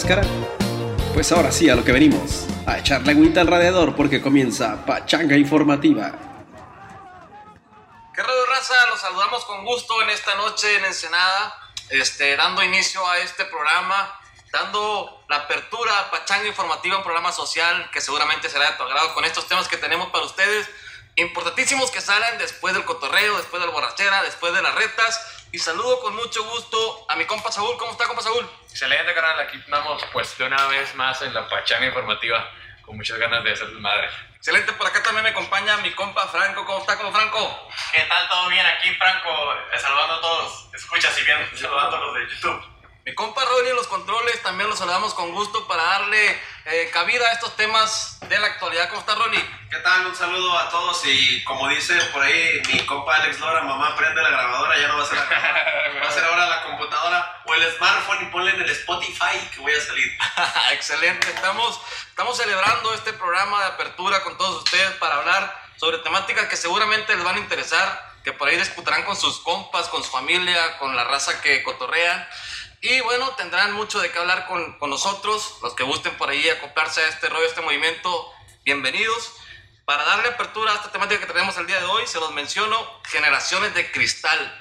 cáscara? Pues ahora sí, a lo que venimos, a echarle agüita al radiador porque comienza Pachanga Informativa. ¿Qué radio raza? Los saludamos con gusto en esta noche en Ensenada, este, dando inicio a este programa, dando la apertura a Pachanga Informativa, un programa social que seguramente será de tu agrado con estos temas que tenemos para ustedes, importantísimos que salen después del cotorreo, después de la borrachera, después de las retas. Y saludo con mucho gusto a mi compa Saúl. ¿Cómo está, compa Saúl? Excelente, canal. Aquí estamos, pues, de una vez más en la pachanga informativa, con muchas ganas de hacer madre. Excelente, por acá también me acompaña mi compa Franco. ¿Cómo está, compa Franco? ¿Qué tal? ¿Todo bien? Aquí, Franco, eh, saludando a todos. Escucha, si bien, saludando a los de YouTube. Mi compa en los controles, también los saludamos con gusto para darle eh, cabida a estos temas de la actualidad. ¿Cómo está, Rolly? ¿Qué tal? Un saludo a todos y como dice por ahí mi compa Alex Lora, mamá prende la grabadora, ya no va a ser la grabadora, va a ser ahora la computadora o el smartphone y ponle en el Spotify que voy a salir. Excelente, estamos, estamos celebrando este programa de apertura con todos ustedes para hablar sobre temáticas que seguramente les van a interesar, que por ahí discutirán con sus compas, con su familia, con la raza que cotorrean. Y bueno, tendrán mucho de qué hablar con, con nosotros, los que gusten por ahí acoplarse a este rollo, a este movimiento, bienvenidos. Para darle apertura a esta temática que tenemos el día de hoy, se los menciono, generaciones de cristal,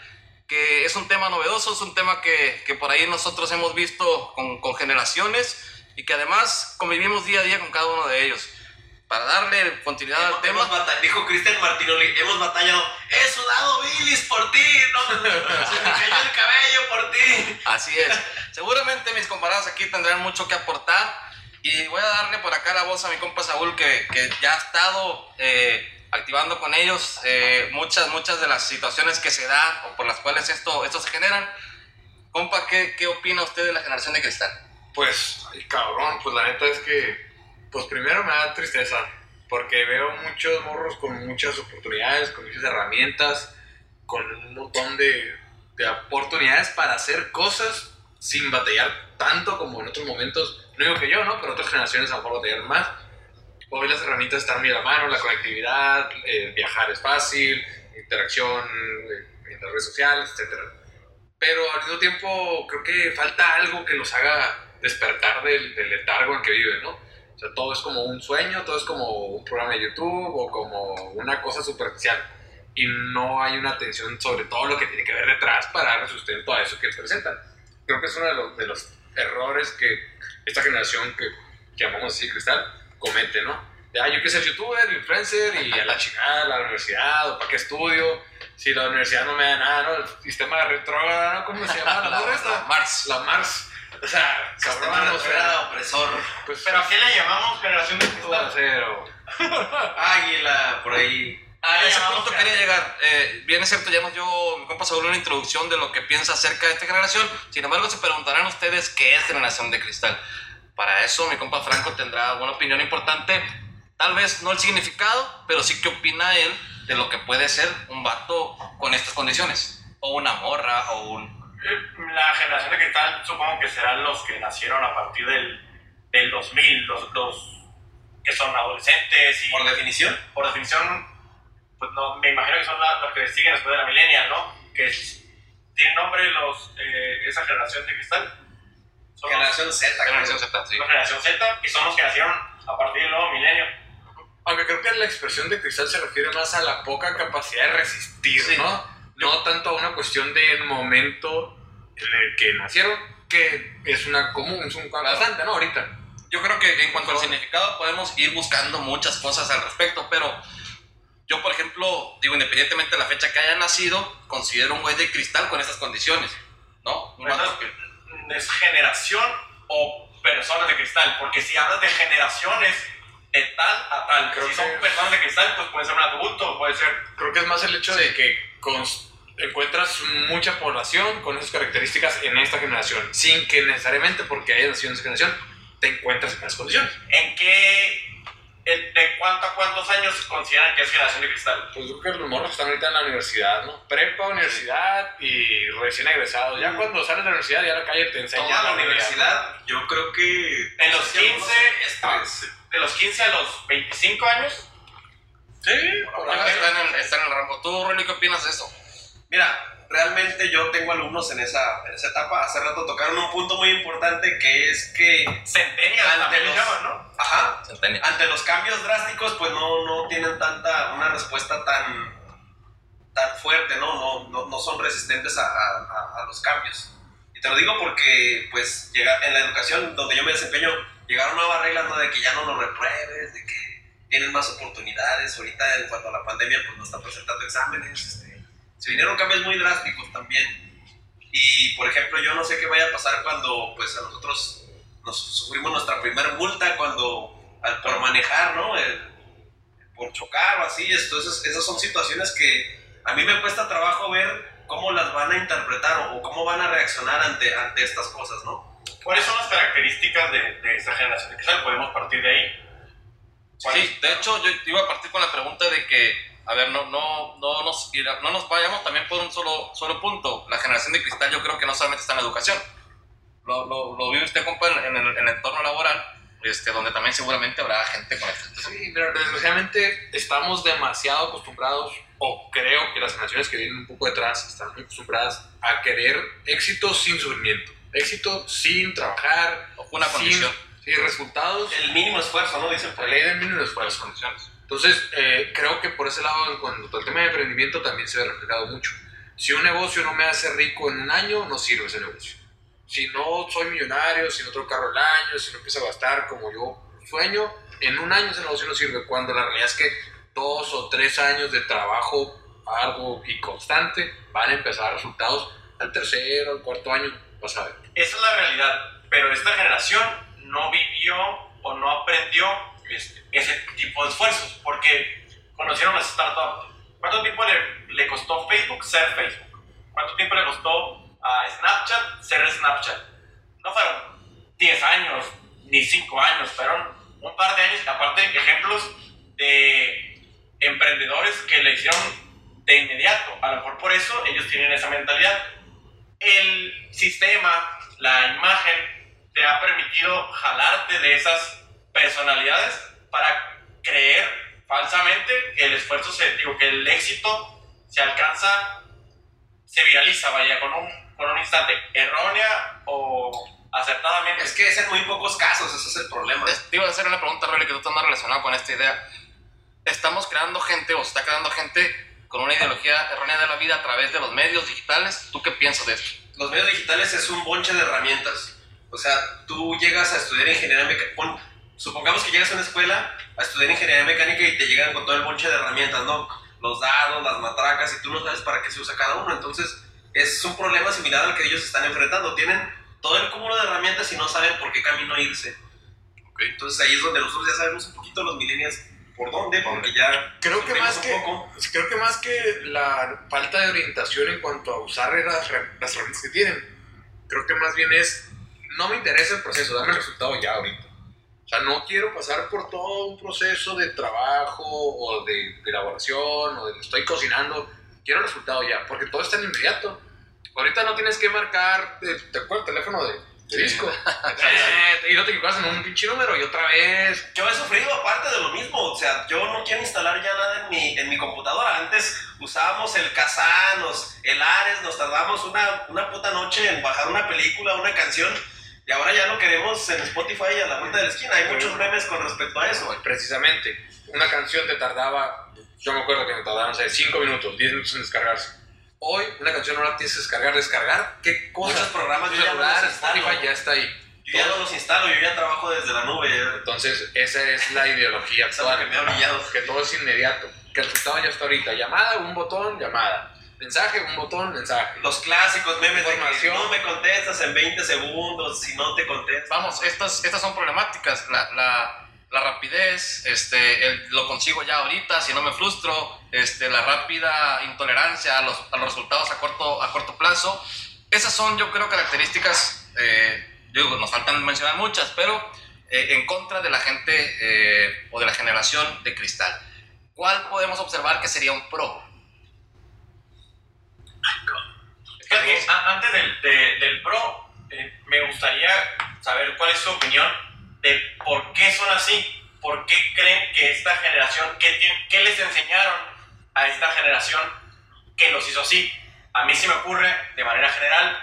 que es un tema novedoso, es un tema que, que por ahí nosotros hemos visto con, con generaciones y que además convivimos día a día con cada uno de ellos. Para darle continuidad al tema. hemos dijo Cristian Martinoli, hemos batallado, he sudado bilis por ti, no, se me cayó el cabello por ti. Así es. Seguramente mis comparados aquí tendrán mucho que aportar. Y voy a darle por acá la voz a mi compa Saúl, que, que ya ha estado eh, activando con ellos eh, muchas, muchas de las situaciones que se dan o por las cuales esto, esto se generan. Compa, ¿qué, ¿qué opina usted de la generación de cristal? Pues, ay, cabrón, pues la neta es que, pues primero me da tristeza, porque veo muchos morros con muchas oportunidades, con muchas herramientas, con un montón de, de oportunidades para hacer cosas sin batallar tanto como en otros momentos. No digo que yo, ¿no? Pero otras generaciones a lo mejor batallan más. Hoy las herramientas están muy a la mano, la conectividad, eh, viajar es fácil, interacción eh, en las redes sociales, etcétera pero al mismo tiempo creo que falta algo que los haga despertar del, del letargo en que viven, ¿no? O sea, todo es como un sueño, todo es como un programa de YouTube o como una cosa superficial y no hay una atención sobre todo lo que tiene que ver detrás para darle sustento a eso que presentan. Creo que es uno de los, de los errores que esta generación que, llamamos así cristal comete, ¿no? De, ah, yo quiero ser youtuber, influencer y a la chingada, a la universidad, o para qué estudio, si la universidad no me da nada, ¿no? El sistema retrógrado, ¿no? ¿Cómo se llama? La, esta? la Mars. La Mars. O sea, cabrón, Sistema o sea, opresor, pues, ¿Pero a qué le llamamos generación de cristal? cero. águila, por ahí. A ese punto que- quería llegar. Eh, bien es cierto, ya nos dio mi compa Saúl una introducción de lo que piensa acerca de esta generación. Sin embargo, se preguntarán ustedes qué es generación de cristal. Para eso, mi compa Franco tendrá una opinión importante. Tal vez no el significado, pero sí qué opina él de lo que puede ser un vato con estas condiciones. O una morra, o un... La generación de cristal supongo que serán los que nacieron a partir del, del 2000, los, los que son adolescentes y Por definición, por definición, pues no, me imagino que son la- los que siguen después de la millennial, ¿no? Que es- tienen nombre los, eh, esa generación de cristal. Son los- generación Z. Generación Z, sí. la generación Z, y son los que nacieron a partir del nuevo milenio. Aunque creo que la expresión de cristal se refiere más a la poca capacidad de resistir, Sí. ¿no? No tanto a una cuestión del momento en el que nacieron, que es una común, es un bastante, ¿no? Ahorita. Yo creo que en cuanto al significado podemos ir buscando muchas cosas al respecto, pero yo, por ejemplo, digo, independientemente de la fecha que haya nacido, considero un güey de cristal con estas condiciones, ¿no? Que- ¿Es generación o personas de cristal? Porque si hablas de generaciones de tal a tal, Creo si son que- personas de cristal, pues puede ser un adulto, puede ser Creo que es más el hecho de que cons- encuentras mucha población con esas características en esta generación, sin que necesariamente porque hayas nacido en esa generación te encuentras en esas condiciones. ¿En qué, en- de cuánto a cuántos años consideran que es generación de cristal? Pues yo creo que los morros están ahorita en la universidad, ¿no? Prepa, universidad y recién egresados. Ya cuando sales de la universidad, ya la calle te enseña Toda la realidad. universidad, yo creo que... En los Sí, algunos 15, semestres. De los 15 a los 25 años, Sí, por Ya ahí. está en, el, está en el rango. ¿Tú, Rolly, qué opinas de eso? Mira, realmente yo tengo alumnos en esa, en esa etapa. Hace rato tocaron un punto muy importante que es que Centennial Ante los- llaman, ¿no? Ajá. Centennial. Ante los cambios drásticos, pues no, no tienen tanta, una respuesta tan, tan fuerte, ¿no? No, no, no son resistentes a, a- a los cambios. Y te lo digo porque, pues, llega, en la educación donde yo me desempeño, llegaron nuevas reglas, ¿no? De que ya no lo repruebes, de que tienen más oportunidades. Ahorita, en cuanto a la pandemia, pues no están presentando exámenes. este, se vinieron cambios muy drásticos también. Y, por ejemplo, yo no sé qué vaya a pasar cuando, pues, a nosotros nos sufrimos nuestra primera multa cuando, al, por manejar, ¿no? El- por chocar o así. Entonces, esas son situaciones que a mí me cuesta trabajo ver cómo las van a interpretar o, o cómo van a reaccionar ante, ante estas cosas, ¿no? ¿Cuáles son las características de, de esta generación de cristal? Podemos partir de ahí. Sí, de hecho yo iba a partir con la pregunta de que, a ver, no, no, no, nos, no nos vayamos también por un solo, solo punto. La generación de cristal yo creo que no solamente está en la educación. Lo, lo, lo vive usted, compa, en, en el, en el entorno laboral, este, donde también seguramente habrá gente con esto. Sí, pero desgraciadamente estamos demasiado acostumbrados, o creo que las generaciones que vienen un poco detrás están muy acostumbradas a querer éxito sin sufrimiento, éxito sin trabajar, O una sin- condición. sin resultados, El mínimo esfuerzo, ¿no? Dicen por la ley del mínimo esfuerzo. Entonces, eh, creo que por ese lado, en cuanto al tema de emprendimiento, también se ve reflejado mucho. Si un negocio no me hace rico en un año, no sirve ese negocio. Si no soy millonario, si no tengo carro al año, si no empiezo a gastar como yo sueño, en un año ese negocio no sirve. Cuando la realidad es que dos o tres años de trabajo arduo y constante van a empezar a dar resultados al tercero, al cuarto año, vas a ver. Esa es la realidad, pero esta generación no vivió o no aprendió este, ese tipo de esfuerzos, porque conocieron las startups. ¿Cuánto tiempo le, le costó Facebook ser Facebook? ¿Cuánto tiempo le costó a Snapchat ser Snapchat? No fueron 10 años, ni 5 años, fueron un par de años, aparte ejemplos de emprendedores que le hicieron de inmediato. A lo mejor por eso ellos tienen esa mentalidad el sistema, la imagen, te ha permitido jalarte de esas personalidades para creer falsamente que el esfuerzo, se, digo, que el éxito se alcanza, se viraliza, vaya, con un, con un instante, errónea o acertadamente. Es que es en muy pocos casos, ese es el problema. Te iba a hacer una pregunta, Rolly, que tú estás más relacionado con esta idea. Estamos creando gente, o se está creando gente con una ideología errónea de la vida a través de los medios digitales. ¿Tú qué piensas de esto? los medios digitales es un bonche de herramientas. O sea, tú llegas a estudiar ingeniería mecánica. Supongamos que llegas a una escuela a estudiar ingeniería mecánica y te llegan con todo el bonche de herramientas, ¿no? Los dados, las matracas, y tú no sabes para qué se usa cada uno. Entonces, es un problema similar al que ellos están enfrentando. Tienen todo el cúmulo de herramientas y no saben por qué camino irse. Entonces, ahí es donde nosotros ya sabemos un poquito los millennials por dónde, porque ya Creo que, más un que, poco. creo que más que la falta de orientación en cuanto a usar las, las herramientas que tienen, creo que más bien es, no me interesa el proceso, dame el resultado ya ahorita. O sea, no quiero pasar por todo un proceso de trabajo o de, de elaboración o de estoy cocinando, quiero el resultado ya, porque todo está en inmediato. Ahorita no tienes que marcar, eh, ¿te acuerdas el teléfono de, de disco? Eh, y no te equivocas en un pinche número y otra vez Yo he sufrido aparte de lo mismo, o sea, yo no quiero instalar ya nada en mi, en mi computadora. Antes usábamos el Kazaa, nos- el Ares, nos tardamos una, una puta noche en bajar una película, una canción, y ahora ya lo queremos en Spotify a la vuelta de la esquina. Hay muchos memes con respecto a eso. precisamente, una canción te tardaba, yo me acuerdo que me tardaban, 5 minutos, 10 minutos en descargarse. Hoy, una canción no la tienes que descargar, descargar, ¿qué cosa? Muchos programas yo ya no los instalo. Spotify ya está ahí. Yo ya no los instalo, yo ya trabajo desde la nube. Entonces, esa es la ideología algo que actual, me ha brillado. que todo es inmediato, que el resultado ya está ahorita. Llamada, un botón, llamada. Mensaje, un botón, mensaje. Los clásicos memes de que Información. no me contestas en 20 segundos, si no te contestas. Vamos, estas, estas son problemáticas. La, la, la rapidez, este, el- lo consigo ya ahorita, si no me frustro, este, la rápida intolerancia a los, a los resultados a corto, a corto plazo. Esas son, yo creo, características, eh, yo digo, nos faltan mencionar muchas, pero eh, en contra de la gente eh, o de la generación de cristal. ¿Cuál podemos observar que sería un pro? Antes del, de- del pro, eh, me gustaría saber cuál es su opinión de por qué son así, por qué creen que esta generación, qué, qué les enseñaron a esta generación que los hizo así. a mí se me ocurre de manera general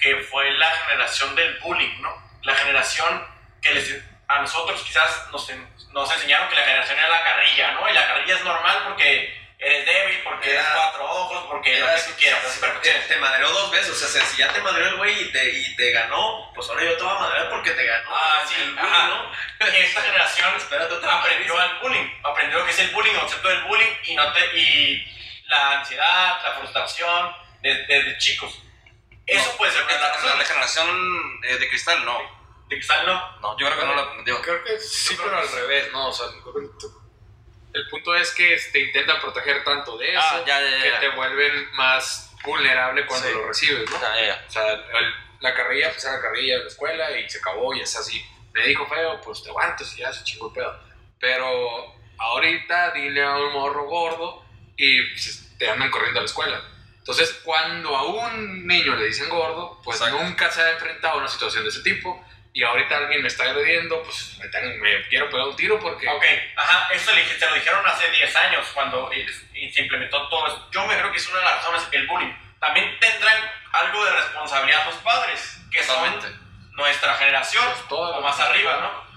que fue la generación del bullying, ¿no? La generación que les, a nosotros quizás nos, nos enseñaron que la generación era la carrilla, ¿no? Y la carrilla es normal porque eres débil, porque Era- eres cuatro ojos, porque lo que tú quieras. pero te, te madreó dos veces, o sea, si ya te madreó el güey y te, y te ganó, pues ahora yo te voy a madrear porque te ganó. Ah, sí, el bullying, ajá. ¿no? Y esta generación Espérate otra aprendió al bullying, aprendió lo que es el bullying, el concepto del bullying y, no te, y la ansiedad, la frustración desde, desde chicos. Eso puede ser una La, la generación eh, de cristal, no. De cristal no. No, yo creo que no lo aprendió. Creo que sí, pero al revés, ¿no? O sea, creo que tú- el punto es que te intentan proteger tanto de eso Ah, ya, ya, ya, que te vuelven más vulnerable cuando Sí. lo recibes, ¿no? O sea, el- la carrilla, pues era carrilla en la escuela y se acabó y es así. Me dijo feo, pues te aguantas y ya se chingó el pedo. Pero ahorita dile a un morro gordo y pues, te andan corriendo a la escuela. Entonces, cuando a un niño le dicen gordo, pues Exacto. nunca se ha enfrentado a una situación de ese tipo. Y ahorita alguien me está agrediendo, pues me, quiero pegar un tiro porque... Ok, ajá, eso le, se lo dijeron hace 10 años cuando se implementó todo eso. Yo me creo que es una de las razones el bullying. También tendrán algo de responsabilidad los padres, que son nuestra generación Pues toda o más arriba, ¿no?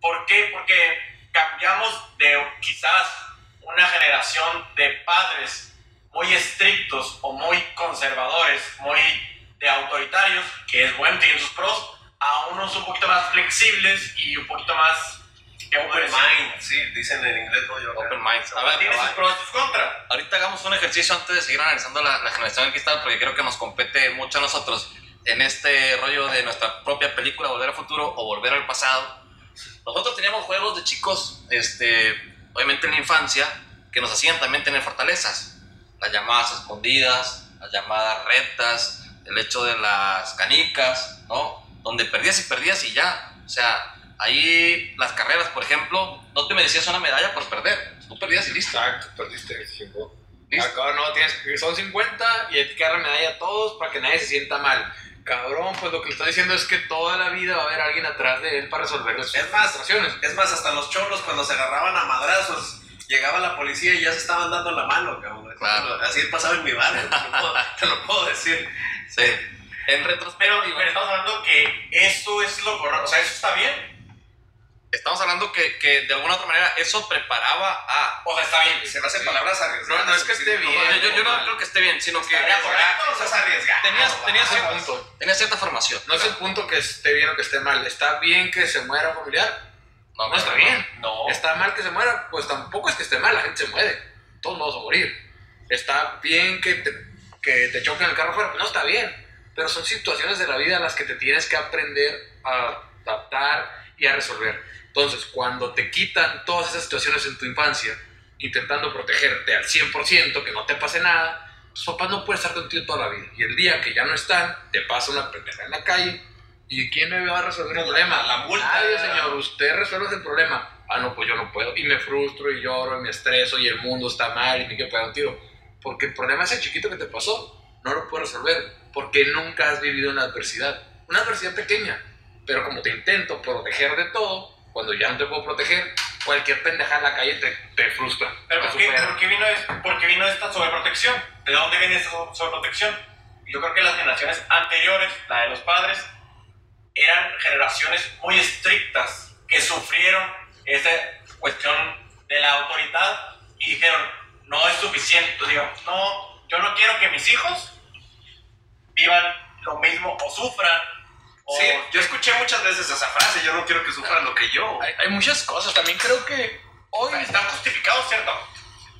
¿Por qué? Porque cambiamos de quizás una generación de padres muy estrictos o muy conservadores, muy de autoritarios, que es bueno, tienen sus pros, a unos un poquito más flexibles y un poquito más Open mind, sí, dicen en inglés, no yo. Open minds. A ver, Tiene sus pros y sus contras. ahorita hagamos un ejercicio antes de seguir analizando la, la generación de cristal, porque creo que nos compete mucho a nosotros en este rollo de nuestra propia película Volver al Futuro o Volver al Pasado. Nosotros teníamos juegos de chicos, este, obviamente en la infancia, que nos hacían también tener fortalezas. Las llamadas escondidas, las llamadas rectas, el hecho de las canicas, ¿no? Donde perdías y perdías y ya. O sea, ahí las carreras, por ejemplo, no te merecías una medalla por perder. Tú perdías y listo. Exacto, perdiste. Listo. Acá no, tienes que, son 50 y hay que darle medalla a todos para que nadie se sienta mal. Cabrón, pues lo que le está diciendo es que toda la vida va a haber alguien atrás de él para resolver sus Es más, frustraciones. Es más, hasta los cholos cuando se agarraban a madrazos, llegaba la policía y ya se estaban dando la mano, cabrón. Claro. Así pasaba en mi barrio, te lo puedo, te lo puedo decir. Sí. En retrospectiva, Pero, pero estamos hablando que eso es lo correcto, o sea, eso está bien. estamos hablando que, que de alguna otra manera eso preparaba a... O sea, está bien. Se me hacen palabras arriesgadas. No, no es que esté Sí, bien. Yo, yo- yo no creo que esté bien, sino que correcto. Estás arriesgado. tenías, tenías, Ese cierta, punto. tenías cierta formación. No es el punto que esté bien o que esté mal. Está bien que se muera un familiar. No está bien. No. Está mal que se muera. Pues tampoco es que esté mal. La gente se muere. Todos vamos a morir. Está bien que te, que te choquen el carro fuera. No está bien. Pero son situaciones de la vida a las que te tienes que aprender a adaptar y a resolver. Entonces, cuando te quitan todas esas situaciones en tu infancia, intentando protegerte al 100%, que no te pase nada, tus papás no pueden estar contigo toda la vida. Y el día que ya no están, te pasa una pendeja en la calle. ¿Y quién me va a resolver el problema? la multa. Nadie, señor. Usted resuelve el problema. Ah, no, pues yo no puedo. Y me frustro y lloro y me estreso y el mundo está mal y me quiero pegar un tiro. Porque el problema es el chiquito que te pasó. No lo puedes resolver. Porque nunca has vivido una adversidad. Una adversidad pequeña. Pero como te intento proteger de todo, cuando ya no te puedo proteger, cualquier pendeja en la calle te, te frustra. Pero ¿por qué, por qué vino, por qué vino esta sobreprotección? ¿De dónde viene esta so- sobreprotección? Yo creo que las generaciones anteriores, la de los padres, eran generaciones muy estrictas que sufrieron esa cuestión de la autoridad y dijeron, no es suficiente. Entonces digo, no, yo no quiero que mis hijos vivan lo mismo o sufran. O Sí, yo escuché muchas veces esa frase, yo no quiero que sufran lo que yo. Hay, hay muchas cosas. También creo que hoy. están justificados, ¿cierto?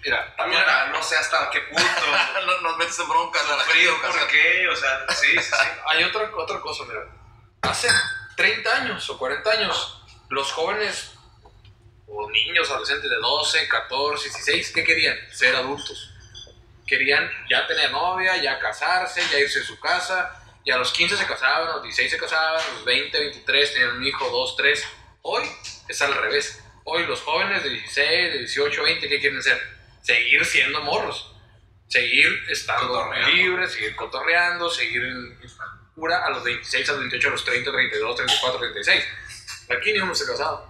Mira, También ah, no sé hasta qué punto. No- Nos metes en broncas a la frío, ¿por qué? O sea, sí, sí, sí. hay otra, otra cosa, mira. Hace 30 años o 40 años, los jóvenes o niños, adolescentes de 12, 14, 16, ¿qué querían? Ser adultos. Querían ya tener novia, ya casarse, ya irse a su casa. Y a los 15 se casaban, a los 16 se casaban, a los 20, 23 tenían un hijo, 2, 3. Hoy es al revés. Hoy los jóvenes de 16, de 18, 20, ¿qué quieren ser? Seguir siendo morros. Seguir estando libres, seguir cotorreando, seguir en cura a los 26, a los 28, a los 30, 32, 34, 36. Aquí ni uno se ha casado.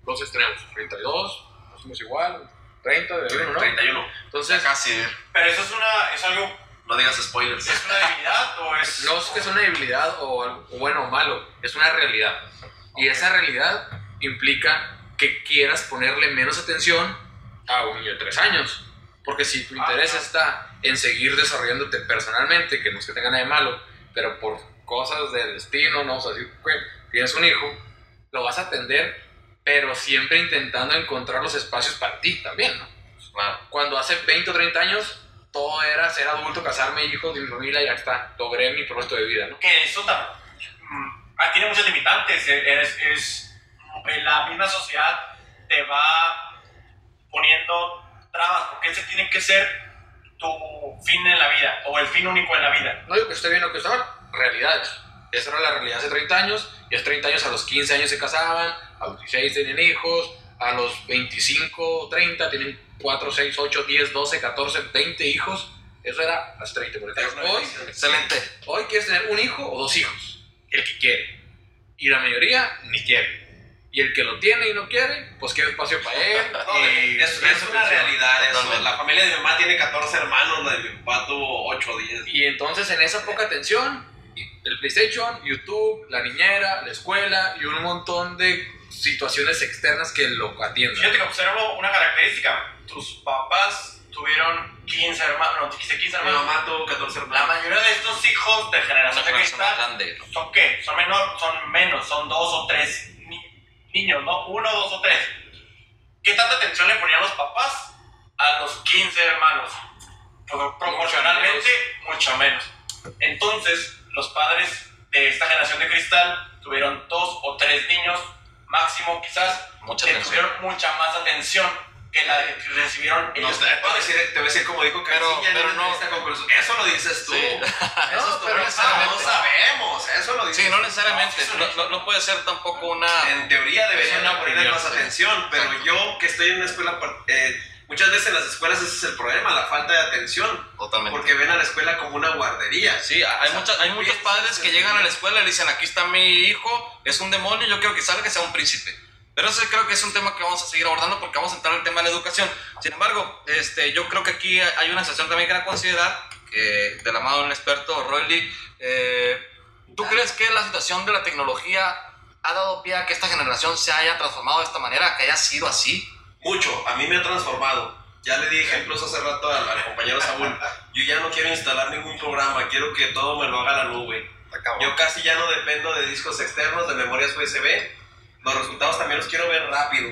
Entonces tenemos 32, hacemos igual, 30, de uno, ¿no? 31. Entonces, Casi. Pero eso es, una, es algo No digas spoilers. ¿Es una debilidad o es.? No es que es una debilidad o algo bueno o malo, es una realidad. Y esa realidad implica que quieras ponerle menos atención a un niño de tres años. Porque si tu Ah, interés claro. está en seguir desarrollándote personalmente, que no es que tenga nada de malo, pero por cosas del destino, no, o sea, si tienes un hijo, lo vas a atender, pero siempre intentando encontrar los espacios para ti también, ¿no? Claro. Cuando hace 20 o 30 años, todo era ser adulto, casarme, hijos, de mi familia, y ya está, logré mi propósito de vida, ¿no? que eso tam- mm, tiene muchos limitantes. eh, Es, es- en la misma sociedad te va poniendo trabas, porque ese tiene que ser tu fin en la vida o el fin único en la vida. No digo que esté bien o que esté mal, realidades. Esa era la realidad hace 30 años, y hace 30 años a los 15 años se casaban, a los 16 tenían hijos, a los 25, 30 tienen 4, 6, 8, 10, 12, 14, 20 hijos. Eso era hace 30, 40 años. Hoy, Excelente. hoy quieres tener un hijo o dos hijos, el que quiere. Y la mayoría ni quiere. Y el que lo tiene y no quiere, pues quiere espacio para él. y Es, es una realidad eso. La familia de mi mamá tiene 14 hermanos, la de mi papá tuvo 8 o 10. Y entonces en esa poca atención, el PlayStation, YouTube, la niñera, la escuela y un montón de situaciones externas que lo atiendan. Fíjate que observo una característica. Tus papás tuvieron 15 hermanos, no, dijiste 15 Mi hermanos. mamá tuvo 14 La hermanos. mayoría de estos hijos de generación cristal grande. ¿Son qué? Son, menor, son menos, son dos o tres ni- niños, ¿no? Uno, dos o tres. ¿Qué tanta atención le ponían los papás a los 15 hermanos? Pro- Proporcionalmente, mucho menos. Entonces, los padres de esta generación de cristal tuvieron dos o tres niños, máximo quizás, Mucha que atención. tuvieron mucha más atención que la que recibieron No, ellos. te, voy a decir, te voy a decir como dijo Pero- Cancilla pero una no- entrevista con Cruz- Eso lo dices tú. Sí. Eso No, es tu pero no sabemos. Eso lo dices Sí, no tú. necesariamente. No, sí, No, no- no puede ser tampoco una. En teoría deberían poner más sí. atención, pero Exacto. yo que estoy en una escuela, eh, muchas veces en las escuelas ese es el problema, la falta de atención, Totalmente. porque ven a la escuela como una guardería. Sí, hay, O sea, muchas- hay muchos padres que llegan a la escuela y le dicen, aquí está mi hijo, es un demonio, yo quiero que salga, que sea un príncipe. Pero eso creo que es un tema que vamos a seguir abordando porque vamos a entrar al tema de la educación. Sin embargo, este, yo creo que aquí hay una situación también que que considerar, que de la mano del experto Roy Lee, eh, ¿tú crees que la situación de la tecnología ha dado pie a que esta generación se haya transformado de esta manera, que haya sido así? Mucho, a mí me ha transformado. Ya le di ejemplos hace rato al, al compañero Saúl. Yo ya no quiero instalar ningún programa, quiero que todo me lo haga la nube. Yo casi ya no dependo de discos externos, de memorias USB. Los resultados también los quiero ver rápido.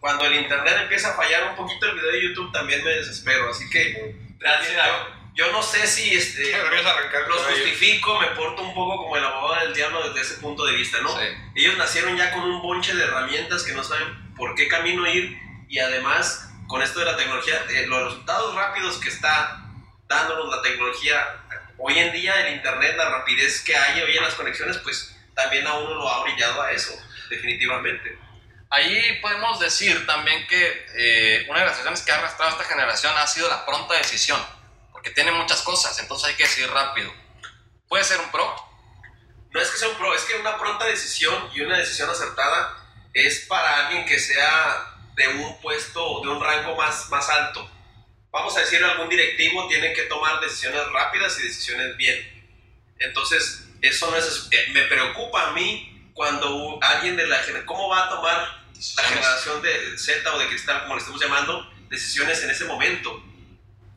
Cuando el internet empieza a fallar un poquito el video de YouTube también me desespero. Así que ansiedad. yo, yo no sé si este, los justifico, me porto un poco como el abogado del diablo desde ese punto de vista, ¿no? Sí. Ellos nacieron ya con un bonche de herramientas que no saben por qué camino ir y además con esto de la tecnología, eh, los resultados rápidos que está dándonos la tecnología, hoy en día el internet, la rapidez que hay hoy en las conexiones, pues también a uno lo ha brillado a eso, definitivamente. Ahí podemos decir también que eh, una de las situaciones que ha arrastrado esta generación ha sido la pronta decisión, porque tiene muchas cosas, entonces hay que decidir rápido. Puede ser un pro, No es que sea un pro, es que una pronta decisión y una decisión acertada es para alguien que sea de un puesto, de un rango más, más alto. Vamos a decir, algún directivo tiene que tomar decisiones rápidas y decisiones bien. Entonces, eso no es... eh, Me preocupa a mí cuando alguien de la generación... ¿Cómo va a tomar la generación de Z o de cristal, como le estamos llamando, decisiones en ese momento?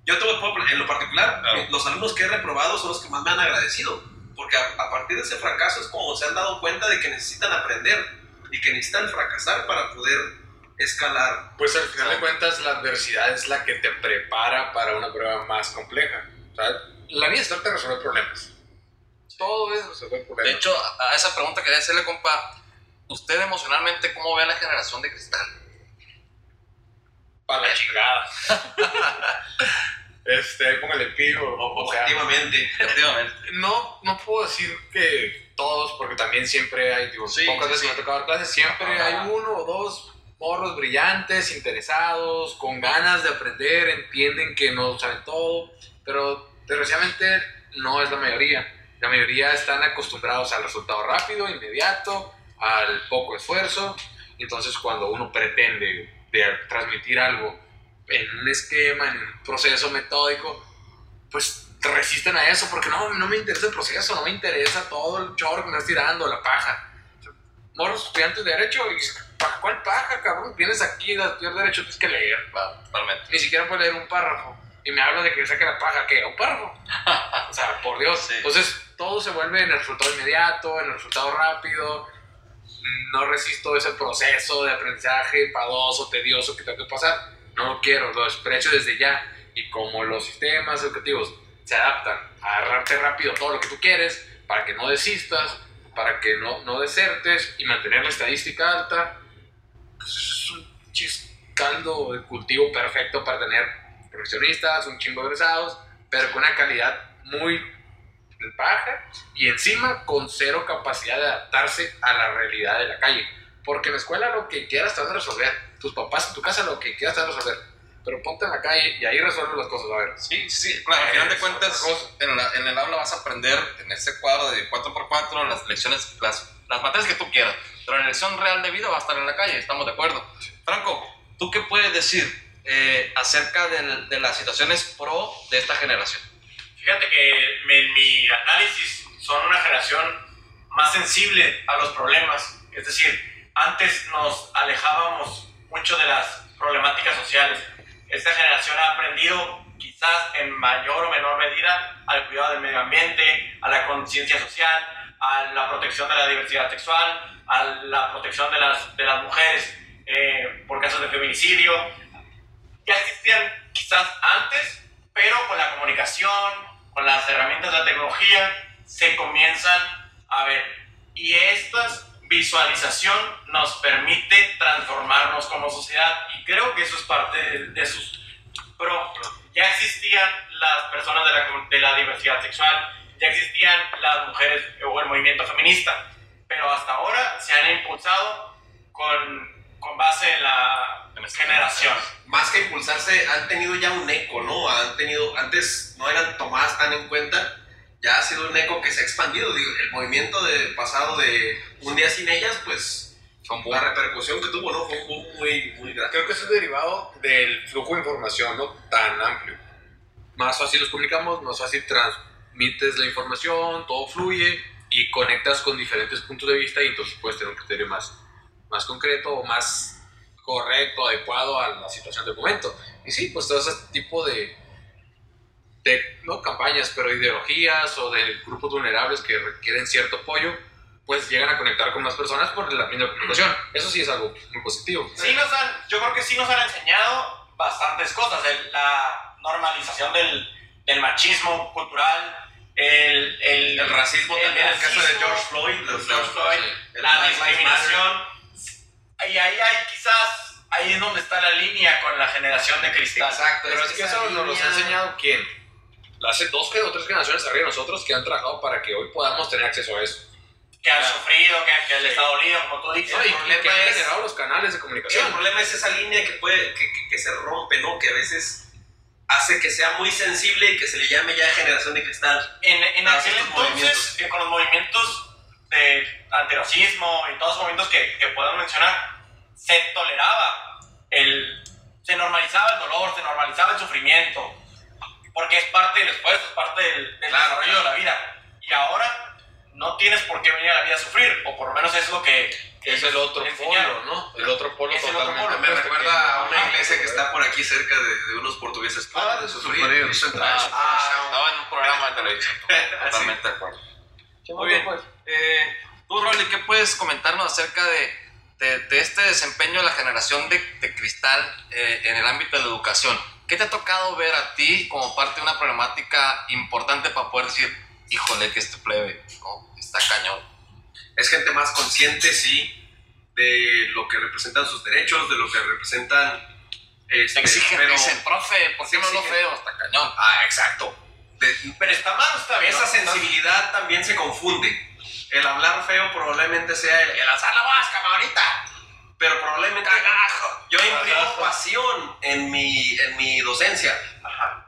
Yo te en lo particular, Claro. los alumnos que he reprobado son los que más me han agradecido, porque a, a partir de ese fracaso es como se han dado cuenta de que necesitan aprender y que necesitan fracasar para poder escalar. Pues al final de cuentas la adversidad es la que te prepara para una prueba más compleja. O sea, la vida se trata de resolver problemas. Todo es resolver De problemas. hecho, a esa pregunta quería hacerle, compa, ¿usted emocionalmente cómo ve a la generación de cristal? para la chingada. este, póngale pío. O sea, Objetivamente. Efectivamente. no, no puedo decir que todos, porque también siempre hay, digo, Sí, pocas sí, veces sí. me ha tocado dar clases, siempre Ajá. hay uno o dos morros brillantes, interesados, con ganas de aprender, entienden que no saben todo, pero desgraciadamente no es la mayoría. La mayoría están acostumbrados al resultado rápido, inmediato, al poco esfuerzo. Entonces, cuando uno pretende de transmitir algo en un esquema, en un proceso metódico, pues te resisten a eso porque no, no me interesa el proceso, no me interesa todo el chorro que me estás tirando, la paja. Morros estudiantes de derecho, y dices, "¿Pa- ¿cuál paja, cabrón? Vienes aquí a estudiar derecho, tienes que leer. Va, Totalmente. Ni siquiera puedes leer un párrafo. Y me hablas de que saque la paja, ¿qué? ¿Un párrafo? o sea, por Dios. Sí. Entonces, todo se vuelve en el resultado inmediato, en el resultado rápido. No resisto ese proceso de aprendizaje enfadoso, tedioso que tengo que pasar. No lo quiero, lo desprecio desde ya. Y como los sistemas educativos se adaptan a agarrarte rápido todo lo que tú quieres, para que no desistas, para que no, no desertes y mantener la estadística alta, pues es un caldo de cultivo perfecto para tener profesionistas, un chingo de egresados, pero con una calidad muy baja y encima con cero capacidad de adaptarse a la realidad de la calle. Porque en la escuela lo que quieras te van a resolver, tus papás en tu casa lo que quieras te van a resolver, pero ponte en la calle y ahí resuelves las cosas, a ver. Sí, sí, sí, claro, al final de cuentas, en, la- en el aula vas a aprender en ese cuadro de 4x4 las lecciones, las, las materias que tú quieras, la lección real de vida va a estar en la calle, estamos de acuerdo. Franco, ¿tú qué puedes decir eh, acerca del- de las situaciones pro de esta generación? Fíjate que mi- mi análisis son una generación más sensible a los problemas. Es decir, antes nos alejábamos mucho de las problemáticas sociales. Esta generación ha aprendido quizás en mayor o menor medida al cuidado del medio ambiente, a la conciencia social, a la protección de la diversidad sexual, a la protección de las, de las mujeres eh, por casos de feminicidio, ya existían quizás antes, pero con la comunicación, con las herramientas de la tecnología, se comienzan a ver. Y esta visualización nos permite transformarnos como sociedad. Y creo que eso es parte de, de sus pro. Ya existían las personas de la, de la diversidad sexual, ya existían las mujeres o el movimiento feminista, pero hasta ahora se han impulsado con, con base en la generación. más que impulsarse, han tenido ya un eco, ¿no? Han tenido, antes no eran tomadas tan en cuenta, ya ha sido un eco que se ha expandido. Digo, el movimiento de pasado de un día sin ellas, pues la repercusión que tuvo, ¿no? Fue muy, muy grande. Creo que eso es derivado del flujo de información, ¿no? Tan amplio. Más fácil los comunicamos, más fácil transmites la información, todo fluye y conectas con diferentes puntos de vista y entonces puedes tener un criterio más, más concreto o más correcto, adecuado a la situación del momento. Y sí, pues todo ese tipo de, de no campañas, pero ideologías o de grupos vulnerables que requieren cierto apoyo, pues llegan a conectar con más personas por la misma comunicación. Eso sí es algo muy positivo. Sí nos han, yo creo que sí nos han enseñado bastantes cosas. La normalización del, del machismo cultural, el, el, El racismo también, el caso de racismo, George Floyd, los- George Floyd, el la discriminación. Y ahí hay quizás, ahí es donde está la línea con la generación de cristal. Exacto, Pero es que eso nos los ha línea- enseñado quién. Hace dos o tres generaciones arriba de nosotros que han trabajado para que hoy podamos tener acceso a eso. Que han sufrido, que, que les ha dolido, como tú dices. No, y, que han generado los canales de Sí, comunicación. el problema es esa línea que, puede, que, que- que se rompe, ¿no? Que a veces hace que sea muy sensible y que se le llame ya generación de cristal. En, en aquel entonces, eh, con los movimientos de antirracismo y todos los movimientos que, que podemos mencionar, se toleraba, el, se normalizaba el dolor, se normalizaba el sufrimiento, porque es parte del esfuerzo, es parte del, del Claro, desarrollo de la vida. Y ahora no tienes por qué venir a la vida a sufrir, o por lo menos es lo que... Es el otro polo, ¿no? El otro polo Es el otro totalmente. polo. Me que recuerda a una iglesia que está por aquí cerca de, de unos portugueses que Ah, de sus maridos. Ah, corazón. estaba en un programa de televisión. Totalmente de acuerdo. Muy bien. Eh, tú, Rolly, ¿qué puedes comentarnos acerca de, de, de este desempeño de la generación de, de cristal eh, en el ámbito de la educación? ¿Qué te ha tocado ver a ti como parte de una problemática importante para poder decir, híjole, que este plebe ¿no? está cañón? Es gente más consciente, sí, de lo que representan sus derechos, de lo que representan. Te Este, exigen, pero- dicen, profe, ¿por qué no lo feo? Está cañón. Ah, exacto. De- Pero está mal, está bien. esa ¿no? sensibilidad también se confunde. El hablar feo probablemente sea el, el alzar la vasca, ahorita. Pero probablemente yo imprimo Cagajo. pasión en mi, en mi docencia.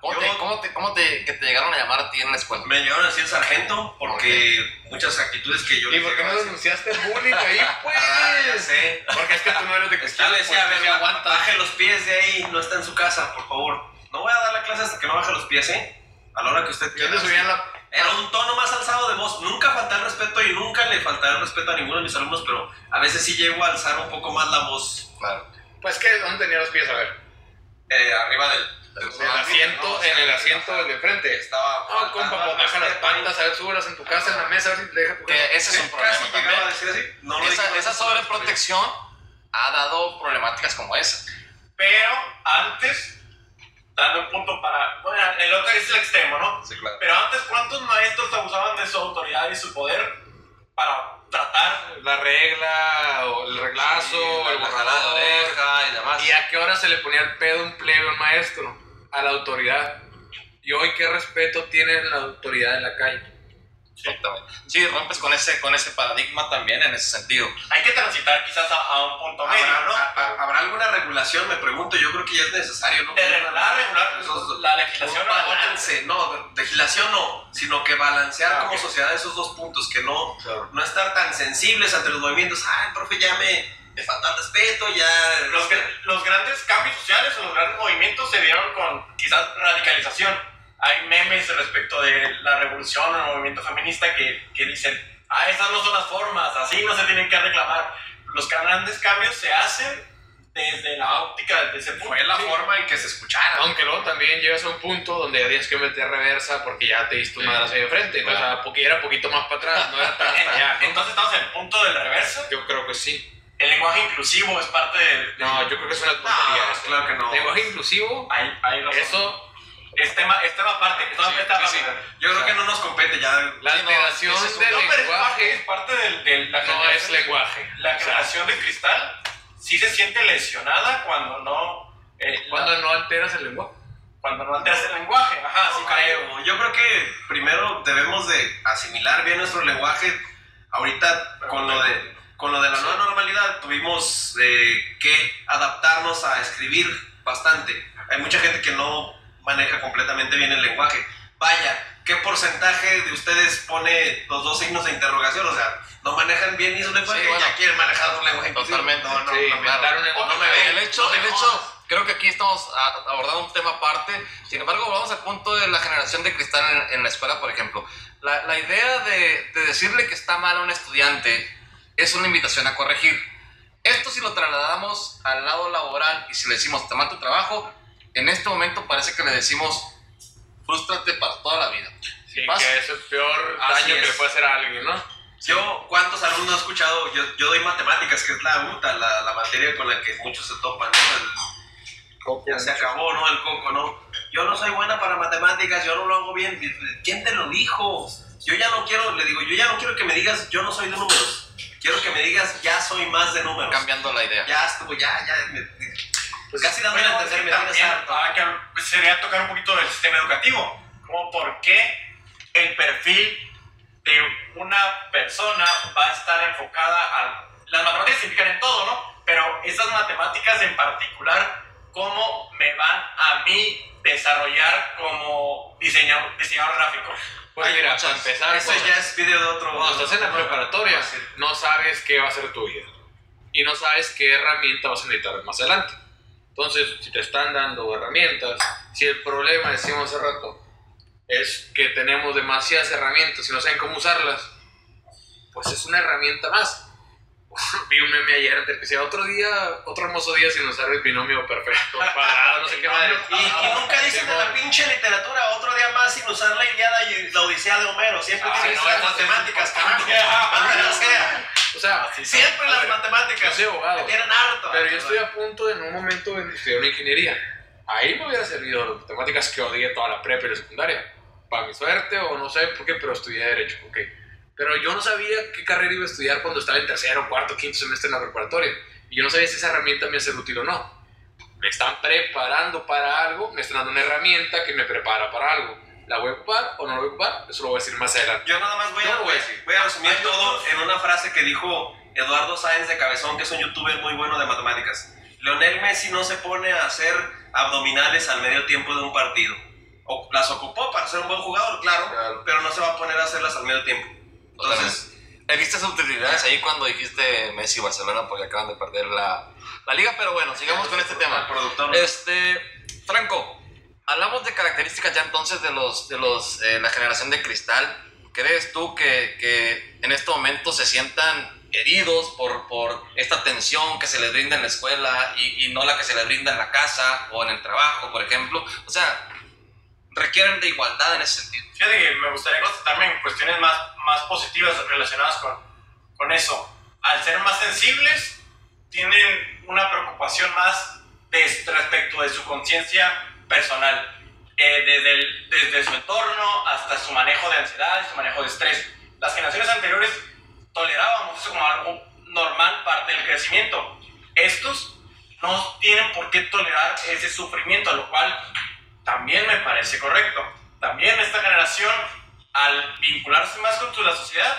¿Cómo, Yo- te, cómo, te, cómo te, que te llegaron a llamar a ti en la escuela? Me llegaron a decir sargento porque muchas actitudes que yo ¿Y por qué no denunciaste bullying ahí, pues? Ah, ya sé. Porque es que tú no eres de Yo le decía, a pues, ver, aguanta, baje los pies de ahí, no está en su casa, por favor. No voy a dar la clase hasta que no baje los pies, ¿eh? a la hora que usted Yo quiera. te subía en la. Era un tono más alzado de voz. Nunca falta el respeto y nunca le faltará el respeto a ninguno de mis alumnos, pero a veces sí llego a alzar un poco más la voz Claro. Pues que, ¿dónde tenía los pies? A ver. Eh, arriba del, el asiento, No, en el asiento del de enfrente. Estaba. No, compa, pues baja las patas, a ver, súbelas en tu casa, en la mesa, a ver si te deja tu Que ese es un problema Casi llegaba a también. decir así. No Esa, esa sobreprotección ha dado problemáticas como esa. Pero antes, dando un punto para. Bueno, el otro es el extremo, ¿no? Sí, claro. Pero antes, ¿cuántos maestros abusaban de su autoridad y su poder para tratar? La regla, o el reglazo, el la oreja y demás. ¿Y a qué hora se le ponía el pedo un plebe un maestro? A la autoridad. ¿Y hoy qué respeto tiene la autoridad en la calle? Exactamente. Sí, rompes con ese, con ese paradigma también en ese sentido. Hay que transitar quizás a, a un punto medio, ¿Habrá, ¿no? ha- ha- ¿Habrá alguna regulación? Me pregunto. Yo creo que ya es necesario, ¿no? De regular, regular Esos- la un legislación. balance, no, legislación no, sino que balancear Ah, como sociedad esos dos puntos, que no, Claro. no estar tan sensibles ante los movimientos. Ah, el profe ya me, me falta el respeto, ya. Los, gra- los grandes cambios sociales o los grandes movimientos se dieron con quizás radicalización. Hay memes respecto de la revolución o el movimiento feminista que, que dicen, ah, esas no son las formas, así no se tienen que reclamar. Los grandes cambios se hacen desde la óptica, desde ese punto. Fue la Sí. forma en que se escuchara. Aunque luego también llegas a un punto donde ya tienes que meter reversa porque ya te diste una hacia de frente. Claro. ah, porque era poquito más para atrás, no era tan. Entonces estamos en el punto del reverso. Yo creo que sí. El lenguaje inclusivo es parte del... No, yo creo que es una tontería. No, eso. claro que no. Lenguaje inclusivo, Hay, hay razón. eso, Es tema, es tema aparte. es tema Sí, aparte. sí. Yo creo que no nos compete ya. la Sí, no, alteración ese es del No, pero es parte, lenguaje es parte del, de la no es lenguaje. La O sea, generación de cristal sí se siente lesionada cuando no. eh, la- cuando no alteras el lenguaje. cuando no alteras el lenguaje. Ajá, sí, No creo. Yo creo que primero debemos de asimilar bien nuestro lenguaje. Ahorita con lo de con lo de la nueva normalidad tuvimos eh, que adaptarnos a escribir bastante. Hay mucha gente que no maneja completamente bien el lenguaje. Vaya, ¿qué porcentaje de ustedes pone los dos signos de interrogación? O sea, no manejan bien ni su lenguaje Sí, bueno. ya quieren manejar su lenguaje. Totalmente. No, no, Sí, no, inventaron el- No, no me el ve. hecho, el hecho, creo que aquí estamos a- abordando un tema aparte. Sin embargo, vamos al punto de la generación de cristal en, en la escuela, por ejemplo. La, la idea de, de decirle que está mal a un estudiante es una invitación a corregir. Esto si lo trasladamos al lado laboral y si le decimos, te mal tu trabajo, en este momento parece que le decimos, frustrate para toda la vida. Sí, Pasa. que es el peor Así daño que es. le puede hacer a alguien, ¿no? Yo, ¿cuántos alumnos he escuchado? Yo, yo doy matemáticas, que es la UTA, la, la materia con la que muchos se topan, ¿no? El- ya se acabó, ¿no? El coco, ¿no? Yo no soy buena para matemáticas, yo no lo hago bien. ¿Quién te lo dijo? Yo ya no quiero, le digo, yo ya no quiero que me digas, yo no soy de números. Quiero que me digas, ya soy más de números. Cambiando la idea. Ya estuvo, ya, ya. me- Pues, casi dándole a Bueno, entender, me también harto. hay que- sería tocar un poquito del sistema educativo. Como por qué el perfil de una persona va a estar enfocada a... Las matemáticas se implican en todo, ¿no? Pero esas matemáticas en particular, ¿cómo me van a mí desarrollar como diseñador, diseñador gráfico? Pues mira, para empezar, Eso cuando- ya es video de otro. cuando estás en la no, preparatoria, no sabes qué va a ser tu vida. Y no sabes qué herramienta vas a necesitar más adelante. Entonces, si te están dando herramientas, si el problema, decíamos hace rato, es que tenemos demasiadas herramientas y no saben cómo usarlas, pues es una herramienta más. Vi un meme ayer que decía otro día, otro hermoso día sin usar el binomio perfecto, cuadrado, no sé qué madre. Y, y nunca dicen de la pinche literatura otro día más sin usar la Iliada y la Odisea de Homero. Siempre Ay, tienen que no, es matemáticas, carajo. Maldita sea. O sea, Siempre las matemáticas. yo soy abogado. Me tienen harto. Pero yo estoy a punto en un momento de estudiar una ingeniería. Ahí me hubiera servido las matemáticas que odié toda la prepa y la secundaria. Para mi suerte o no sé por qué, pero estudié Derecho. ok. Pero yo no sabía qué carrera iba a estudiar cuando estaba en tercero, cuarto, quinto semestre en la preparatoria. Y yo no sabía si esa herramienta me iba a ser útil o no. Me están preparando para algo, me están dando una herramienta que me prepara para algo. ¿La voy a ocupar o no la voy a ocupar? Eso lo voy a decir más adelante. Yo nada más voy a, voy a decir. voy a resumir Hay todo en una frase que dijo Eduardo Sáenz de Cabezón, que es un youtuber muy bueno de matemáticas. Leonel Messi no se pone a hacer abdominales al medio tiempo de un partido. O, las ocupó para ser un buen jugador, claro, Claro. pero no se va a poner a hacerlas al medio tiempo. Entonces, He visto esas utilidades ahí cuando dijiste Messi y Barcelona porque acaban de perder la, la liga, pero bueno, sigamos con este el tema. productor. Este, Franco, hablamos de características ya entonces de los de los eh, la generación de cristal. ¿Crees tú que, que en este momento se sientan heridos por, por esta atención que se les brinda en la escuela y, y no la que se les brinda en la casa o en el trabajo, por ejemplo? O sea, requieren de igualdad en ese sentido. Fíjate que me gustaría en cuestiones más, más positivas relacionadas con, con eso. Al ser más sensibles, tienen una preocupación más de- respecto de su conciencia personal. Eh, desde, desde su entorno hasta su manejo de ansiedad su manejo de estrés. Las generaciones anteriores tolerábamos eso como algo normal, parte del crecimiento. Estos no tienen por qué tolerar ese sufrimiento, lo cual también me parece correcto. También esta generación, al vincularse más con la sociedad,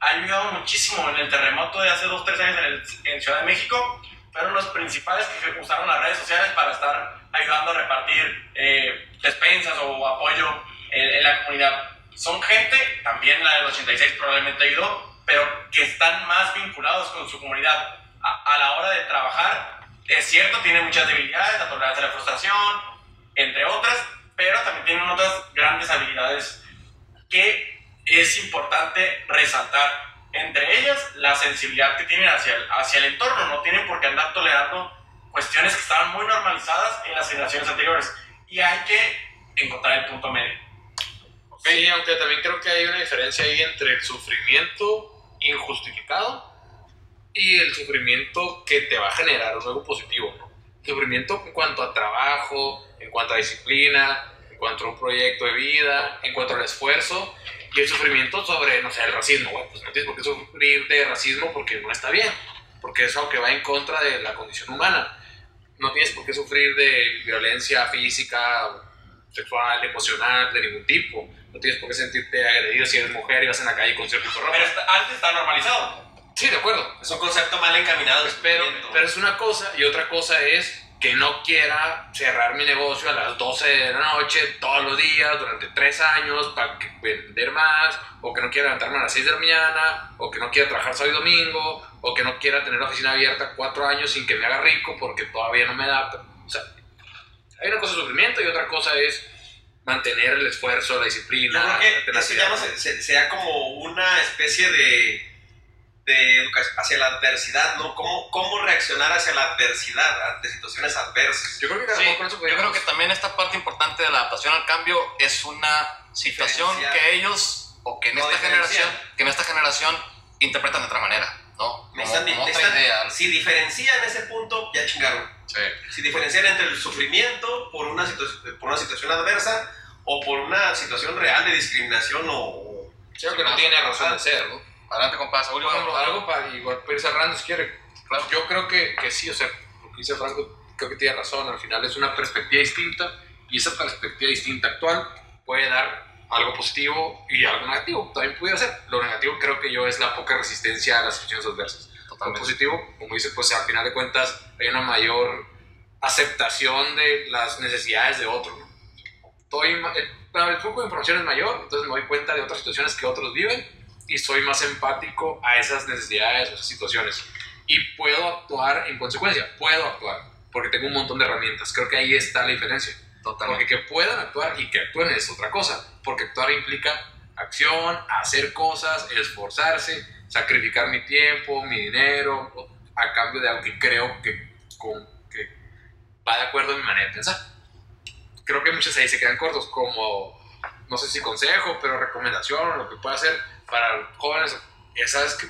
ha ayudado muchísimo en el terremoto de hace dos, tres años en, el- en Ciudad de México. Fueron los principales que usaron las redes sociales para estar ayudando a repartir eh, despensas o apoyo en, en la comunidad. Son gente, también la del 86 probablemente ayudó, pero que están más vinculados con su comunidad. A, a la hora de trabajar, es cierto, tienen muchas debilidades, la tolerancia a la frustración, entre otras, pero también tienen otras grandes habilidades que es importante resaltar. Entre ellas, la sensibilidad que tienen hacia el, hacia el entorno. No tienen por qué andar tolerando cuestiones que estaban muy normalizadas en las generaciones anteriores. Y hay que encontrar el punto medio. Sí, aunque también creo que hay una diferencia ahí entre el sufrimiento injustificado y el sufrimiento que te va a generar algo positivo. ¿no? Sufrimiento en cuanto a trabajo, en cuanto a disciplina, en cuanto a un proyecto de vida, en cuanto al esfuerzo y el sufrimiento sobre, no sé, el racismo. Bueno, pues no tienes por qué sufrir de racismo porque no está bien, porque es algo que va en contra de la condición humana. No tienes por qué sufrir de violencia física, sexual, emocional, de ningún tipo. No tienes por qué sentirte agredido si eres mujer y vas en la calle con cierto tipo. Pero está- antes está normalizado. Sí, de acuerdo. Es un concepto mal encaminado. Pero, pero es una cosa y otra cosa es que no quiera cerrar mi negocio a las 12 de la noche todos los días durante tres años para vender más, o que no quiera levantarme a las 6 de la mañana, o que no quiera trabajar sábado y domingo, o que no quiera tener la oficina abierta cuatro años sin que me haga rico porque todavía no me da. O sea, hay una cosa es sufrimiento y otra cosa es mantener el esfuerzo, la disciplina, Yo creo la que eso ya no se- se- sea como una especie de, de educación hacia la adversidad, ¿no? ¿Cómo, ¿Cómo reaccionar hacia la adversidad, ante situaciones adversas? Yo creo que a lo Sí, mejor con eso yo creo podríamos- que también esta parte importante de la adaptación al cambio es una situación que ellos o que en No, esta generación que en esta generación interpretan de otra manera, ¿no? Como- están- como otra están- idea. Si diferencian ese punto, ya chingaron. Sí. Si diferencian entre el sufrimiento por una, situ- por una situación adversa o por una situación real de discriminación o... Creo que no tiene razón de ser, ¿no? Adelante, compadre. Saúl, ejemplo, algo- para igual para ir cerrando si quiere. Claro. Yo creo que, que sí, o sea, lo que dice Franco, creo que tiene razón. Al final es una perspectiva distinta y esa perspectiva distinta actual puede dar algo positivo y algo negativo. También pudiera ser. Lo negativo creo que yo es la poca resistencia a las situaciones adversas. Lo Totalmente. positivo, como dice, pues al final de cuentas hay una mayor aceptación de las necesidades de otros. ¿no? Estoy, ma- el, bueno, el flujo de información es mayor, entonces me doy cuenta de otras situaciones que otros viven y soy más empático a esas necesidades o esas situaciones. Y puedo actuar en consecuencia, puedo actuar, porque tengo un montón de herramientas. Creo que ahí está la diferencia. Porque Totalmente. que puedan actuar y que actúen es otra cosa, porque actuar implica acción, hacer cosas, esforzarse, sacrificar mi tiempo, mi dinero, a cambio de algo que creo que, con, que va de acuerdo a mi manera de pensar. Creo que muchos ahí se quedan cortos, como, no sé si consejo, pero recomendación o lo que pueda hacer para jóvenes. Esa es que,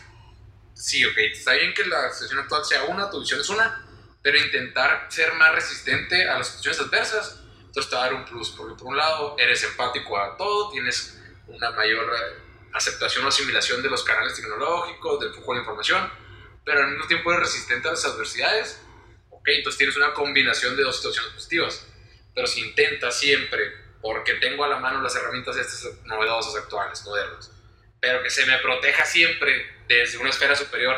sí, ok, está bien que la situación actual sea una, tu visión es una, pero intentar ser más resistente a las situaciones adversas, entonces te va a dar un plus, porque por un lado eres empático a todo, tienes una mayor eh, aceptación o asimilación de los canales tecnológicos, del flujo de información, pero al mismo tiempo eres resistente a las adversidades, ok, entonces tienes una combinación de dos situaciones positivas, pero si intentas siempre, porque tengo a la mano las herramientas estas novedosas, actuales, modernas, pero que se me proteja siempre desde una esfera superior,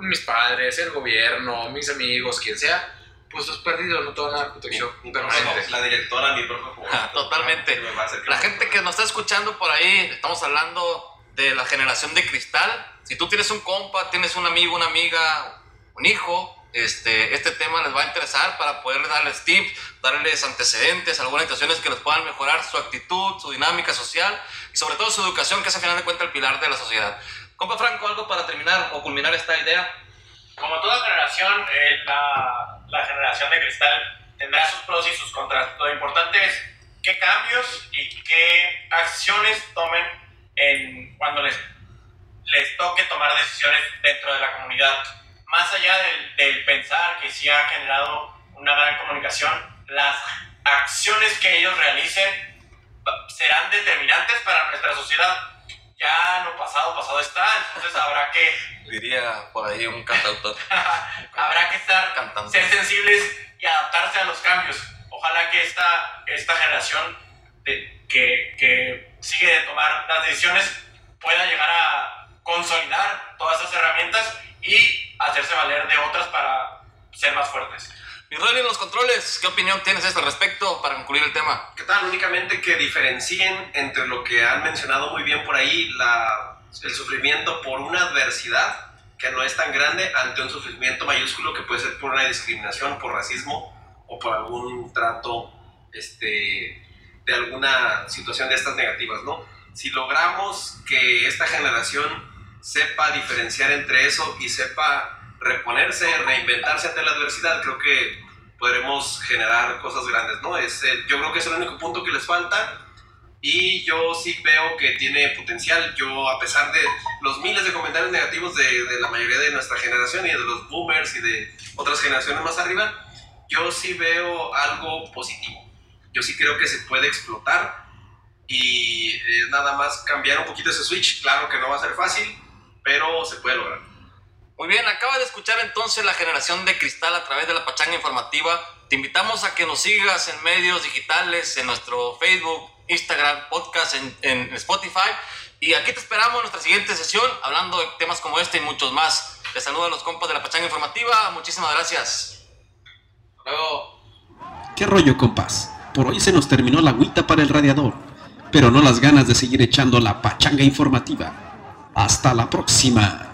mis padres, el gobierno, mis amigos, quien sea, pues estás perdido, no te van a dar protección permanente. La directora, mi profe. Ah, Totalmente. me va a hacer La gente que nos está escuchando por ahí, estamos hablando de la generación de cristal. Si tú tienes un compa, tienes un amigo, una amiga, un hijo este, este tema les va a interesar para poder darles tips, darles antecedentes, algunas situaciones que les puedan mejorar su actitud, su dinámica social y sobre todo su educación, que es a final de cuentas el pilar de la sociedad. Compa Franco, algo para terminar o culminar esta idea. Como toda generación, eh, la, la generación de cristal tendrá sus pros y sus contras. Lo importante es qué cambios y qué acciones tomen en, cuando les, les toque tomar decisiones dentro de la comunidad. Más allá del, del pensar que sí ha generado una gran comunicación, las acciones que ellos realicen serán determinantes para nuestra sociedad. Ya lo pasado, pasado está, entonces habrá que Diría por ahí un cantautor. habrá que estar, Cantando. ser sensibles y adaptarse a los cambios. Ojalá que esta, esta generación de- que, que sigue de tomar las decisiones pueda llegar a consolidar todas esas herramientas y hacerse valer de otras para ser más fuertes. Mi Rolly en los controles, ¿qué opinión tienes a este respecto para concluir el tema? ¿Qué tal? Únicamente que diferencien entre lo que han mencionado muy bien por ahí, la, el sufrimiento por una adversidad que no es tan grande ante un sufrimiento mayúsculo que puede ser por una discriminación, por racismo o por algún trato este, de alguna situación de estas negativas, ¿no? Si logramos que esta generación sepa diferenciar entre eso y sepa reponerse, reinventarse ante la adversidad, creo que podremos generar cosas grandes, ¿no? Es, eh, yo creo que es el único punto que les falta y yo sí veo que tiene potencial. Yo, a pesar de los miles de comentarios negativos de, de la mayoría de nuestra generación y de los boomers y de otras generaciones más arriba, yo sí veo algo positivo. Yo sí creo que se puede explotar y es nada más cambiar un poquito ese switch. Claro que no va a ser fácil, pero se puede lograr. Muy bien, acaba de escuchar entonces la generación de cristal a través de la pachanga informativa. Te invitamos a que nos sigas en medios digitales, en nuestro Facebook, Instagram, podcast, en, en Spotify. Y aquí te esperamos en nuestra siguiente sesión hablando de temas como este y muchos más. Te saludan los compas de la pachanga informativa. Muchísimas gracias. Hasta Luego. ¿Qué rollo, compas? Por hoy se nos terminó la agüita para el radiador, pero no las ganas de seguir echando la pachanga informativa. Hasta la próxima.